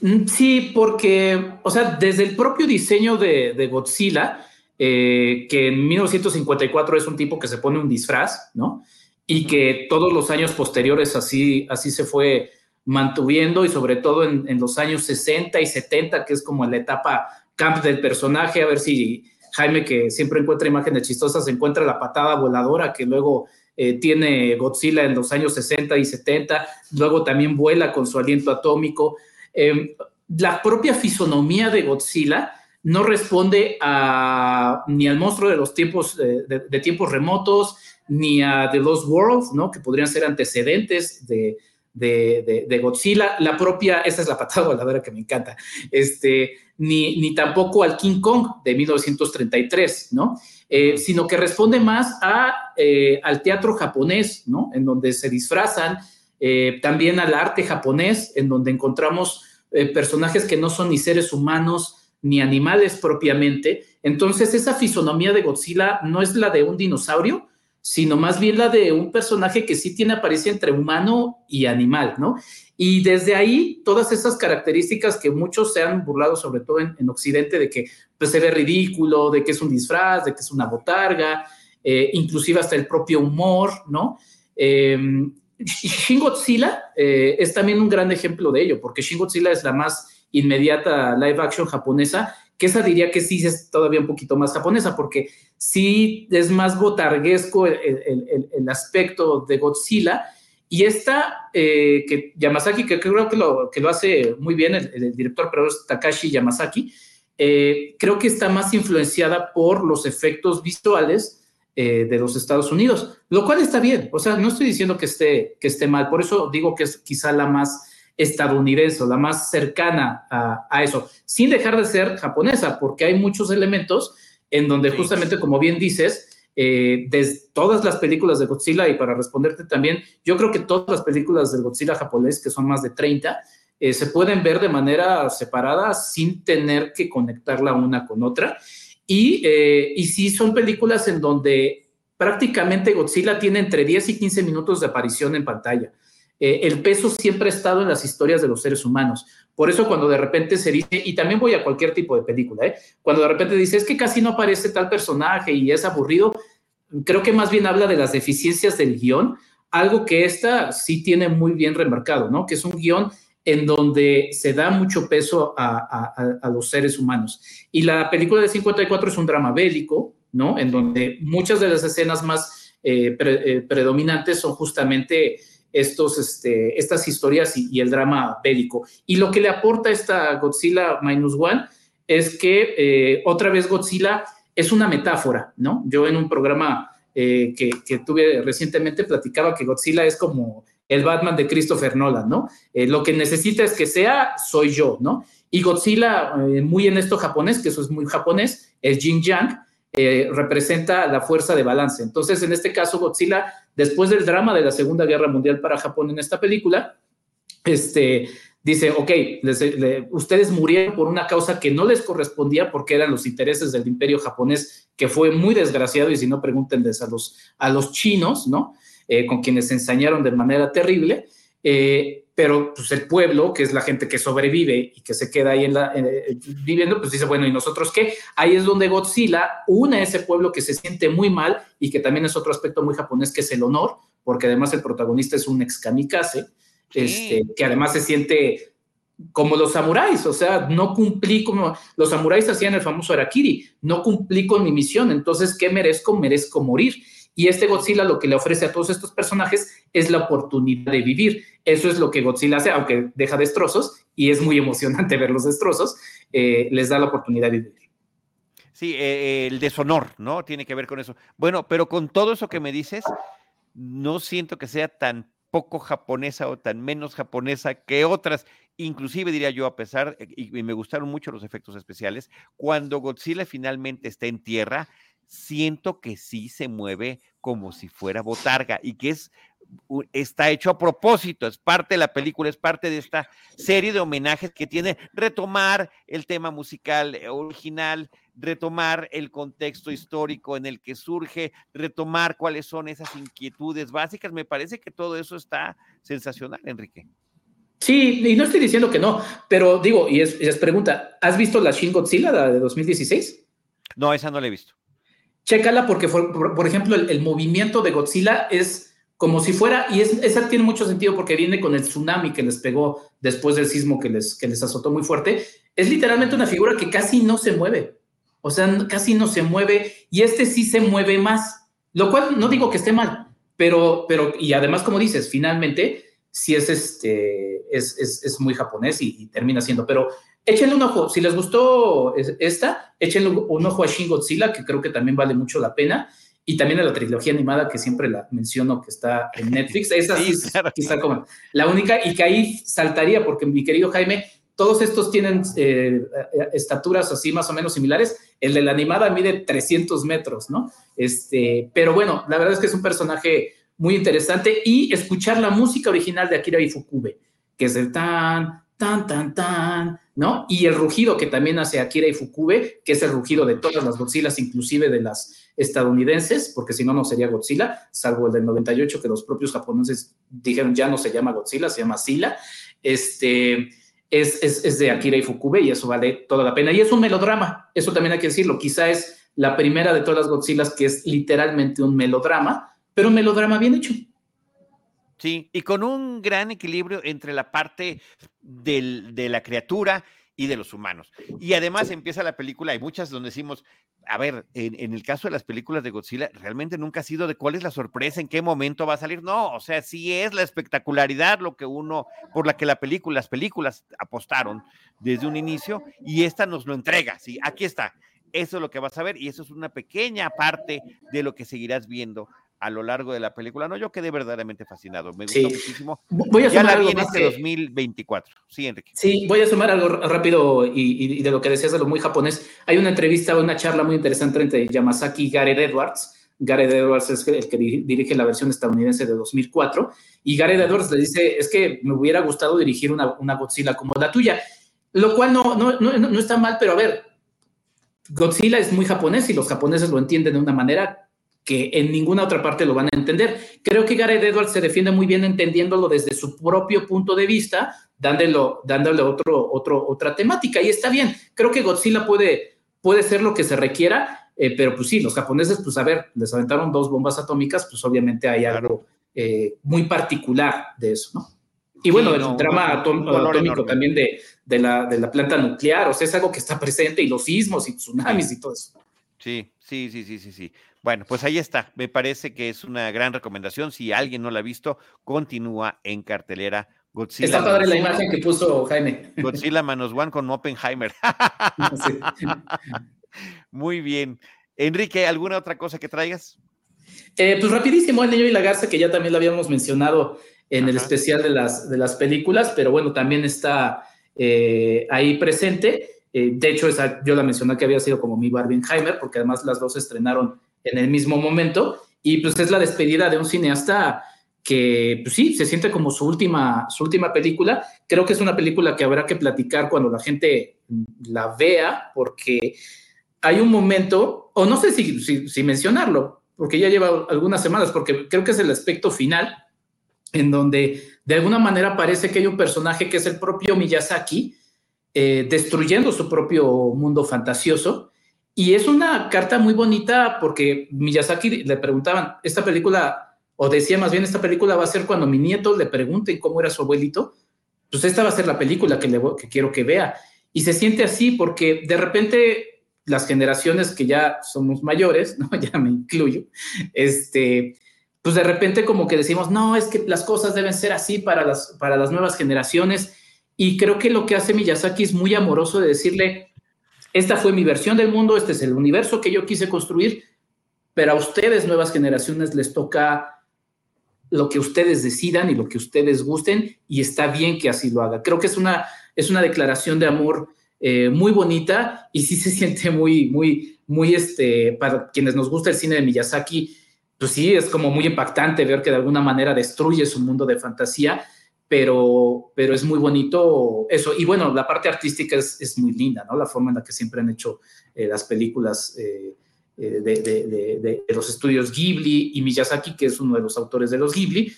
Mm, sí, porque, o sea, desde el propio diseño de, Godzilla, eh, que en 1954 es un tipo que se pone un disfraz, ¿no? Y que todos los años posteriores así, así se fue mantuviendo y sobre todo en, los años 60 y 70, que es como la etapa camp del personaje, a ver si Jaime, que siempre encuentra imágenes chistosas, encuentra la patada voladora que luego eh, tiene Godzilla en los años 60 y 70, luego también vuela con su aliento atómico. Em, la propia fisonomía de Godzilla no responde a, ni al monstruo de los tiempos, eh, de, tiempos remotos, ni a The Lost World, ¿no? que podrían ser antecedentes de, de, Godzilla, la propia, esa es la patada (laughs) voladora que me encanta, este, ni, ni tampoco al King Kong de 1933, ¿no? Eh, sino que responde más a, eh, al teatro japonés, ¿no? En donde se disfrazan, eh, también al arte japonés, en donde encontramos personajes que no son ni seres humanos ni animales propiamente. Entonces, esa fisonomía de Godzilla no es la de un dinosaurio, sino más bien la de un personaje que sí tiene apariencia entre humano y animal, ¿no? Y desde ahí, todas esas características que muchos se han burlado, sobre todo en, Occidente, de que pues, se ve ridículo, de que es un disfraz, de que es una botarga, eh, inclusive hasta el propio humor, ¿no? Eh, Shin Godzilla eh, es también un gran ejemplo de ello, porque Shin Godzilla es la más inmediata live action japonesa que esa diría que sí es todavía un poquito más japonesa, porque sí es más botarguesco el, aspecto de Godzilla. Y esta, eh, que Yamazaki, que creo que lo, que lo hace muy bien el, director, pero es Takashi Yamazaki, eh, creo que está más influenciada por los efectos visuales eh, de los Estados Unidos, lo cual está bien. O sea, no estoy diciendo que esté, que esté mal, por eso digo que es quizá la más estadounidense, la más cercana a, eso, sin dejar de ser japonesa, porque hay muchos elementos en donde justamente, como bien dices, eh, de todas las películas de Godzilla, y para responderte también, yo creo que todas las películas de Godzilla japonés, que son más de 30, eh, se pueden ver de manera separada sin tener que conectarla una con otra. Y, eh, sí son películas en donde prácticamente Godzilla tiene entre 10 y 15 minutos de aparición en pantalla. Eh, el peso siempre ha estado en las historias de los seres humanos. Por eso cuando de repente se dice, y también voy a cualquier tipo de película, ¿eh? cuando de repente dice, es que casi no aparece tal personaje y es aburrido, creo que más bien habla de las deficiencias del guion, algo que esta sí tiene muy bien remarcado, ¿no? Que es un guion en donde se da mucho peso a, los seres humanos. Y la película de 54 es un drama bélico, ¿no? En donde muchas de las escenas más eh, eh, predominantes son justamente estos, este, estas historias y, el drama bélico. Y lo que le aporta esta Godzilla Minus One es que eh, otra vez Godzilla es una metáfora, ¿no? Yo en un programa que, que, tuve recientemente platicaba que Godzilla es como el Batman de Christopher Nolan, ¿no? lo que necesita es que sea, soy yo, ¿no? Y Godzilla, muy en esto japonés, que eso es muy japonés, es Jin Yang, eh, representa la fuerza de balance. Entonces, en este caso, Godzilla, después del drama de la Segunda Guerra Mundial para Japón en esta película, este, dice, ok, ustedes murieron por una causa que no les correspondía porque eran los intereses del imperio japonés, que fue muy desgraciado, y si no, pregúntenles a los, a los chinos, ¿no? Eh, con quienes se ensañaron de manera terrible. Eh, pero pues el pueblo, que es la gente que sobrevive y que se queda ahí en la, eh, viviendo, pues dice, bueno, ¿y nosotros qué? Ahí es donde Godzilla une a ese pueblo que se siente muy mal y que también es otro aspecto muy japonés, que es el honor, porque además el protagonista es un ex kamikaze, este, que además se siente como los samuráis, o sea, no cumplí como los samuráis hacían el famoso Arakiri, no cumplí con mi misión, entonces, ¿qué merezco? Merezco morir. Y este Godzilla lo que le ofrece a todos estos personajes es la oportunidad de vivir. Eso es lo que Godzilla hace, aunque deja destrozos, y es muy emocionante (laughs) ver los destrozos, eh, les da la oportunidad de vivir. Sí, eh, el deshonor, ¿no? Tiene que ver con eso. Bueno, pero con todo eso que me dices, no siento que sea tan poco japonesa o tan menos japonesa que otras. Inclusive diría yo, a pesar, y me gustaron mucho los efectos especiales, cuando Godzilla finalmente está en tierra, siento que sí se mueve como si fuera botarga y que es está hecho a propósito, es parte de la película, es parte de esta serie de homenajes que tiene retomar el tema musical eh, original, retomar el contexto histórico en el que surge, retomar cuáles son esas inquietudes básicas. Me parece que todo eso está sensacional, Enrique. Sí, y no estoy diciendo que no, pero digo, y es, es pregunta, ¿has visto la Shin Godzilla de 2016? No, esa no la he visto. Chécala porque, por, ejemplo, el, movimiento de Godzilla es como si fuera, y es, esa tiene mucho sentido porque viene con el tsunami que les pegó después del sismo que les, que les azotó muy fuerte, es literalmente una figura que casi no se mueve, o sea, casi no se mueve, y este sí se mueve más, lo cual no digo que esté mal, pero, pero y además, como dices, finalmente, sí es, este, es, es, muy japonés y termina siendo, pero échenle un ojo. Si les gustó esta, échenle un ojo a Shin Godzilla, que creo que también vale mucho la pena. Y también a la trilogía animada que siempre la menciono que está en Netflix. (laughs) Esa sí, está como la única y que ahí saltaría, porque mi querido Jaime, todos estos tienen eh, estaturas así más o menos similares. El de la animada mide 300 metros, ¿no? Este, pero bueno, la verdad es que es un personaje muy interesante y escuchar la música original de Akira Ifukube, que es el tan, tan, tan, tan, ¿no? Y el rugido que también hace Akira Ifukube, que es el rugido de todas las Godzillas, inclusive de las estadounidenses, porque si no, no sería Godzilla, salvo el del 98, que los propios japoneses dijeron ya no se llama Godzilla, se llama Sila. Este, es, es, de Akira Ifukube y eso vale toda la pena. Y es un melodrama, eso también hay que decirlo. Quizá es la primera de todas las Godzillas que es literalmente un melodrama, pero un melodrama bien hecho. Sí, y con un gran equilibrio entre la parte de la criatura y de los humanos. Y además empieza la película, hay muchas donde decimos, a ver, en, el caso de las películas de Godzilla, realmente nunca ha sido de cuál es la sorpresa, en qué momento va a salir. No, o sea, sí es la espectacularidad lo que uno, por la que la película, las películas apostaron desde un inicio, y esta nos lo entrega, sí, aquí está. Eso es lo que vas a ver, y eso es una pequeña parte de lo que seguirás viendo a lo largo de la película. No, yo quedé verdaderamente fascinado. Me gustó muchísimo. Voy a ya la vi en este 2024. Sí, Enrique. Sí, voy a sumar algo rápido y, de lo que decías de lo muy japonés. Hay una entrevista, una charla muy interesante entre Yamazaki y Gareth Edwards. Gareth Edwards es el que dirige la versión estadounidense de 2004. Y Gareth Edwards le dice, es que me hubiera gustado dirigir una, una Godzilla como la tuya. Lo cual no, no, no, no está mal, pero a ver, Godzilla es muy japonés y los japoneses lo entienden de una manera que en ninguna otra parte lo van a entender. Creo que Gareth Edwards se defiende muy bien entendiéndolo desde su propio punto de vista, dándolo, dándole otro, otro, otra temática. Y está bien, creo que Godzilla puede, puede ser lo que se requiera, eh, pero pues sí, los japoneses, pues a ver, les aventaron dos bombas atómicas, pues obviamente hay algo eh, muy particular de eso, ¿no? Y bueno, el drama atómico también de, de, la, de la planta nuclear, o sea, es algo que está presente y los sismos y tsunamis y todo eso. Sí, sí, sí, sí, sí, sí. Bueno, pues ahí está. Me parece que es una gran recomendación. Si alguien no la ha visto, continúa en cartelera Godzilla. Está padre la imagen que puso Jaime. Godzilla Manos One con Oppenheimer. (laughs) Sí. (laughs) Muy bien. Enrique, ¿alguna otra cosa que traigas? Eh, pues rapidísimo, El Niño y la Garza, que ya también lo habíamos mencionado en el especial de las, de las películas, pero bueno, también está eh, ahí presente. Eh, de hecho, esa, yo la mencioné que había sido como mi Barbenheimer, porque además las dos estrenaron en el mismo momento, y pues es la despedida de un cineasta que, pues sí, se siente como su última, su última película. Creo que es una película que habrá que platicar cuando la gente la vea, porque hay un momento, o no sé si, si mencionarlo, porque ya lleva algunas semanas, porque creo que es el aspecto final, en donde de alguna manera parece que hay un personaje que es el propio Miyazaki, eh, destruyendo su propio mundo fantasioso. Y es una carta muy bonita porque Miyazaki le preguntaban, esta película, o decía más bien, esta película va a ser cuando mi nieto le pregunten cómo era su abuelito, pues esta va a ser la película que, le, que quiero que vea. Y se siente así porque de repente las generaciones que ya somos mayores, (laughs) ¿no? ya me incluyo, este, pues de repente como que decimos, no, es que las cosas deben ser así para las, para las nuevas generaciones. Y creo que lo que hace Miyazaki es muy amoroso de decirle, esta fue mi versión del mundo, este es el universo que yo quise construir, pero a ustedes, nuevas generaciones, les toca lo que ustedes decidan y lo que ustedes gusten, y está bien que así lo haga. Creo que es una, es una declaración de amor eh, muy bonita y sí se (laughs) siente muy, muy, muy, este, para quienes nos gusta el cine de Miyazaki, pues sí, es como muy impactante ver que de alguna manera destruye su mundo de fantasía pero, pero es muy bonito eso. Y bueno, la parte artística es, es muy linda, ¿no? La forma en la que siempre han hecho eh, las películas eh, eh, de, de, de, los estudios Ghibli y Miyazaki, que es uno de los autores de los Ghibli,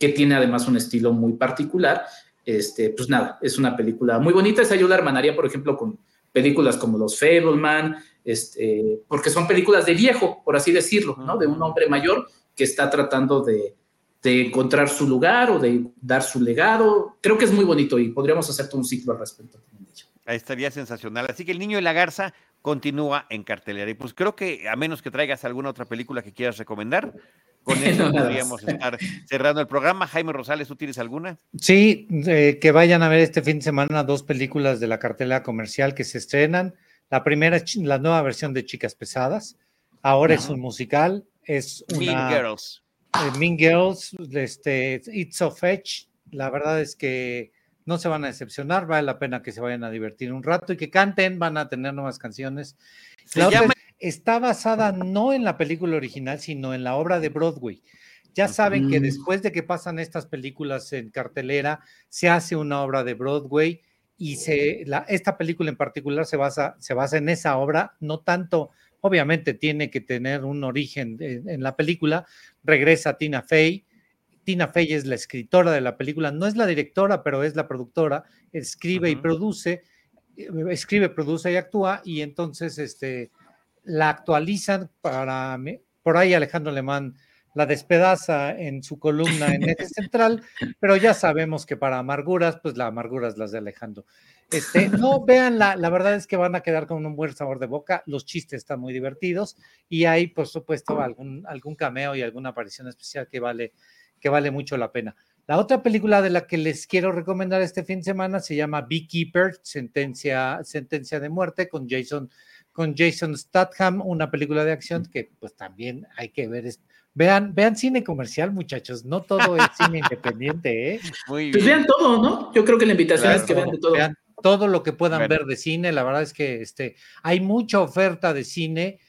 que tiene además un estilo muy particular. Este, pues nada, es una película muy bonita. Esa yo la hermanaría, por ejemplo, con películas como Los Fableman, este, porque son películas de viejo, por así decirlo, ¿no? De un hombre mayor que está tratando de, de encontrar su lugar o de dar su legado. Creo que es muy bonito y podríamos hacer todo un ciclo al respecto. Ahí estaría sensacional. Así que el niño y la garza continúa en cartelera. Y pues creo que a menos que traigas alguna otra película que quieras recomendar, con (laughs) eso podríamos estar cerrando el programa. Jaime Rosales, ¿tú tienes alguna? Sí, eh, que vayan a ver este fin de semana dos películas de la cartelera comercial que se estrenan. La primera es la nueva versión de Chicas Pesadas. Ahora es un musical. Es una, Girls eh, mean Girls, este, It's of Edge, la verdad es que no se van a decepcionar, vale la pena que se vayan a divertir un rato y que canten, van a tener nuevas canciones. está basada no en la película original, sino en la obra de Broadway. Ya saben que después de que pasan estas películas en cartelera, se hace una obra de Broadway y se, la, esta película en particular se basa, se basa en esa obra, no tanto Obviamente tiene que tener un origen en, la película. Regresa Tina Fey. Tina Fey es la escritora de la película, no es la directora, pero es la productora. Escribe y produce, eh, escribe, produce y actúa. Y entonces este, la actualizan para. Por ahí Alejandro Alemán la despedaza en su columna en (laughs) Eje Central, pero ya sabemos que para amarguras, pues la amarguras las de Alejandro. Este, no, vean, la, la verdad es que van a quedar con un buen sabor de boca, los chistes están muy divertidos y hay, por supuesto, algún, algún cameo y alguna aparición especial que vale, que vale mucho la pena. La otra película de la que les quiero recomendar este fin de semana se llama Beekeeper, Sentencia, Sentencia de Muerte, con Jason, con Jason Statham, una película de acción que pues también hay que ver. Vean, vean cine comercial, muchachos, no todo es cine (laughs) independiente, ¿eh? Muy pues vean todo, ¿no? Yo creo que la invitación es que vean de todo todo lo que puedan ver de cine. La verdad es que este, hay mucha oferta de cine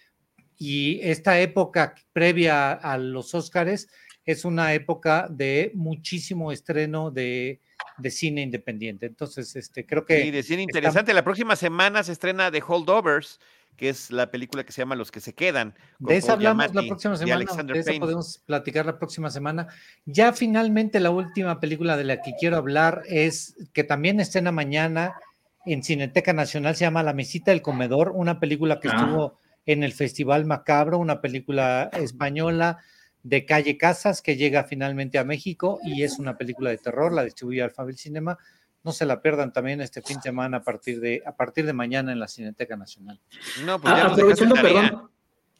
y esta época previa a los Óscares es una época de muchísimo estreno de, cine independiente. Entonces, este, creo que... Sí, de cine interesante. La próxima semana se estrena The Holdovers, que es la película que se llama Los que se quedan. De esa hablamos la próxima semana, de esa podemos platicar la próxima semana. Ya finalmente la última película de la que quiero hablar es que también estrena mañana en Cineteca Nacional, se llama La Mesita del Comedor, una película que ah. estuvo en el Festival Macabro, una película española de Calle Casas que llega finalmente a México y es una película de terror, la distribuye Alphabet Cinema no se la pierdan también este fin de semana a partir de, a partir de mañana en la Cineteca Nacional. No, pues ah, aprovechando, perdón,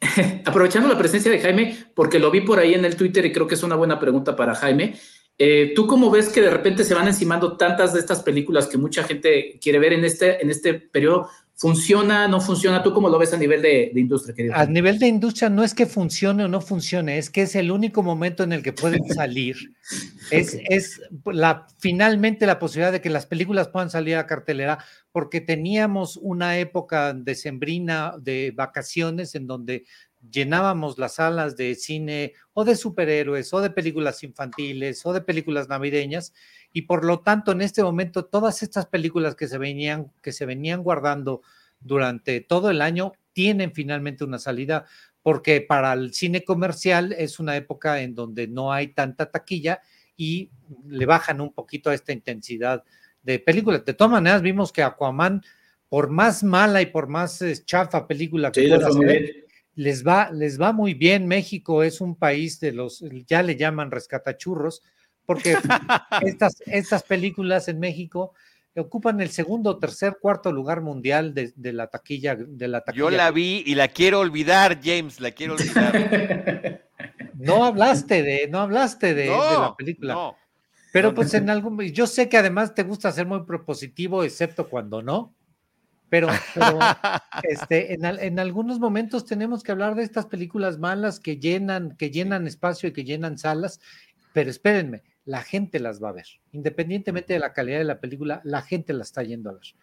(laughs) aprovechando la presencia de Jaime, porque lo vi por ahí en el Twitter y creo que es una buena pregunta para Jaime. Eh, ¿Tú cómo ves que de repente se van encimando tantas de estas películas que mucha gente quiere ver en este, en este periodo? ¿Funciona, no funciona? ¿Tú cómo lo ves a nivel de, industria, querido? A nivel de industria no es que funcione o no funcione, es que es el único momento en el que pueden (laughs) salir. es, es la, finalmente la posibilidad de que las películas puedan salir a cartelera, porque teníamos una época decembrina de vacaciones en donde llenábamos las salas de cine o de superhéroes o de películas infantiles o de películas navideñas y por lo tanto en este momento todas estas películas que se venían que se venían guardando durante todo el año tienen finalmente una salida porque para el cine comercial es una época en donde no hay tanta taquilla y le bajan un poquito a esta intensidad de películas. De todas maneras vimos que Aquaman por más mala y por más eh, chafa película que pueda ser, les va, les va muy bien. México es un país de los, ya le llaman rescatachurros, porque (laughs) estas, estas películas en México ocupan el segundo, tercer, cuarto lugar mundial de, la taquilla de la taquilla. Yo la vi y la quiero olvidar, James, la quiero olvidar. (laughs) No hablaste de, no hablaste de, la película. Pero pues en algún, yo sé que además te gusta ser muy propositivo, excepto cuando no. Pero, (laughs) este, en, en, algunos momentos tenemos que hablar de estas películas malas que llenan, que llenan espacio y que llenan salas. Pero espérenme, la gente las va a ver. Independientemente de la calidad de la película, la gente la está yendo a ver.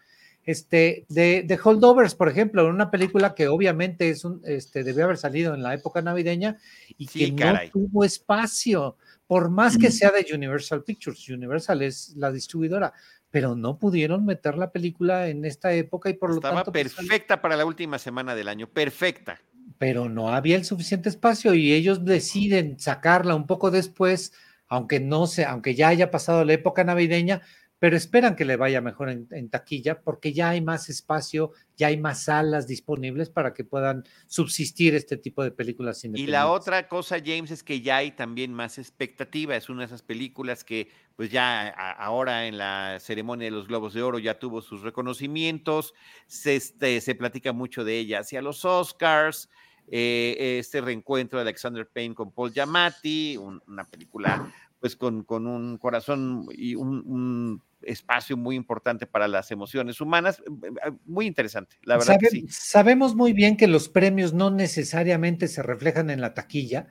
Este, de, de Holdovers, por ejemplo, una película que obviamente es un, este, debió haber salido en la época navideña y que no tuvo espacio, por más que sea de Universal Pictures. Universal es la distribuidora, pero no pudieron meter la película en esta época y por lo tanto. Estaba pues, perfecta para la última semana del año, perfecta. Pero no había el suficiente espacio y ellos deciden sacarla un poco después, aunque no se, aunque ya haya pasado la época navideña, pero esperan que le vaya mejor en, taquilla porque ya hay más espacio, ya hay más salas disponibles para que puedan subsistir este tipo de películas. Y la otra cosa, James, es que ya hay también más expectativa. Es una de esas películas que, pues ya ahora en la ceremonia de los Globos de Oro ya tuvo sus reconocimientos. Se, este, se platica mucho de ella hacia los Oscars. Eh, este reencuentro de Alexander Payne con Paul Giamatti, una película pues con, con, un corazón y un, espacio muy importante para las emociones humanas. Eh, eh, muy interesante, la verdad. que sí. Sabemos muy bien que los premios no necesariamente se reflejan en la taquilla,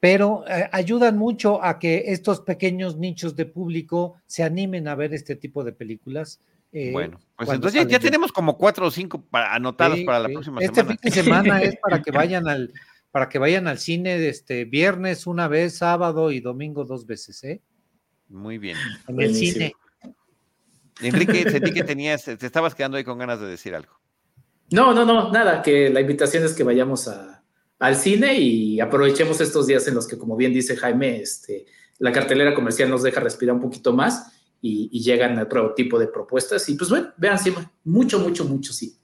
pero eh, ayudan mucho a que estos pequeños nichos de público se animen a ver este tipo de películas. Bueno, pues entonces ya, tenemos como cuatro o cinco anotados para la próxima este semana. Este fin de semana es para que (laughs) vayan al para que vayan al cine este viernes una vez, sábado y domingo dos veces, ¿eh? Muy bien. En el cine. Enrique, (laughs) sentí que tenías, te estabas quedando ahí con ganas de decir algo. No, no, no, nada, que la invitación es que vayamos al cine y aprovechemos estos días en los que, como bien dice Jaime, este, la cartelera comercial nos deja respirar un poquito más y, y llegan a otro tipo de propuestas. Y pues bueno, vean, sí, mucho, mucho, mucho, sí.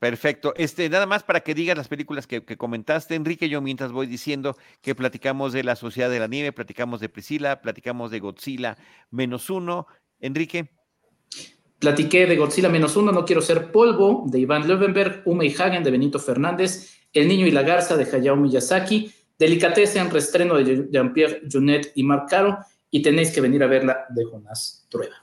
Perfecto. Este, nada más para que digas las películas que, comentaste, Enrique, yo mientras voy diciendo que platicamos de La Sociedad de la Nieve, platicamos de Priscila, platicamos de Godzilla menos uno. Enrique. Platiqué de Godzilla menos uno, No Quiero Ser Polvo, de Iván Löwenberg, Ume y Hagen, de Benito Fernández, El Niño y la Garza, de Hayao Miyazaki, en restreno de Jean-Pierre Junet y Marc Caro, y tenéis que venir a verla de Jonás Trueba.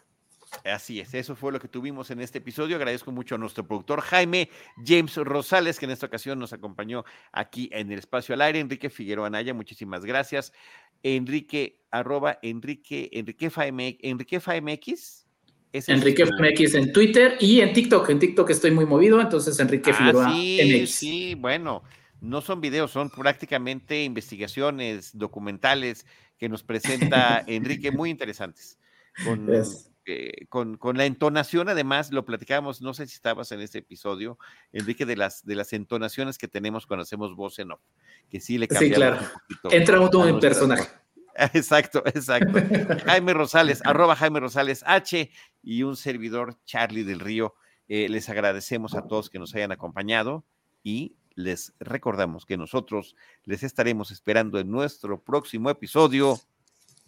Así es, eso fue lo que tuvimos en este episodio. Agradezco mucho a nuestro productor Jaime James Rosales, que en esta ocasión nos acompañó aquí en el espacio al aire. Enrique Figueroa Anaya, muchísimas gracias. Enrique, arroba Enrique, Enrique FMX. Enrique FMX. Enrique FMX en Twitter y en TikTok. En TikTok estoy muy movido, entonces Enrique ah, Figueroa sí, Sí, bueno, no son videos, son prácticamente investigaciones documentales que nos presenta Enrique, muy interesantes. (laughs) Con, con, con, la entonación, además, lo platicábamos, no sé si estabas en este episodio, Enrique, de las, de las entonaciones que tenemos cuando hacemos voz en off, que sí le cambiamos sí, claro. un poquito. Entra uno en personaje. (laughs) Exacto, exacto. Jaime Rosales, arroba Jaime Rosales H y un servidor Charlie del Río. Eh, les agradecemos a todos que nos hayan acompañado y les recordamos que nosotros les estaremos esperando en nuestro próximo episodio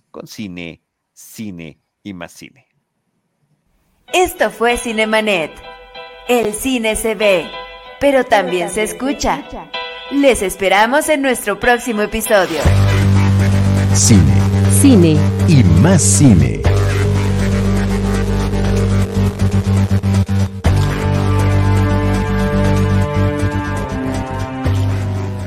con cine, cine y más cine. Esto fue Cinemanet. El cine se ve, pero también se escucha. Les esperamos en nuestro próximo episodio. Cine Cine. y más cine.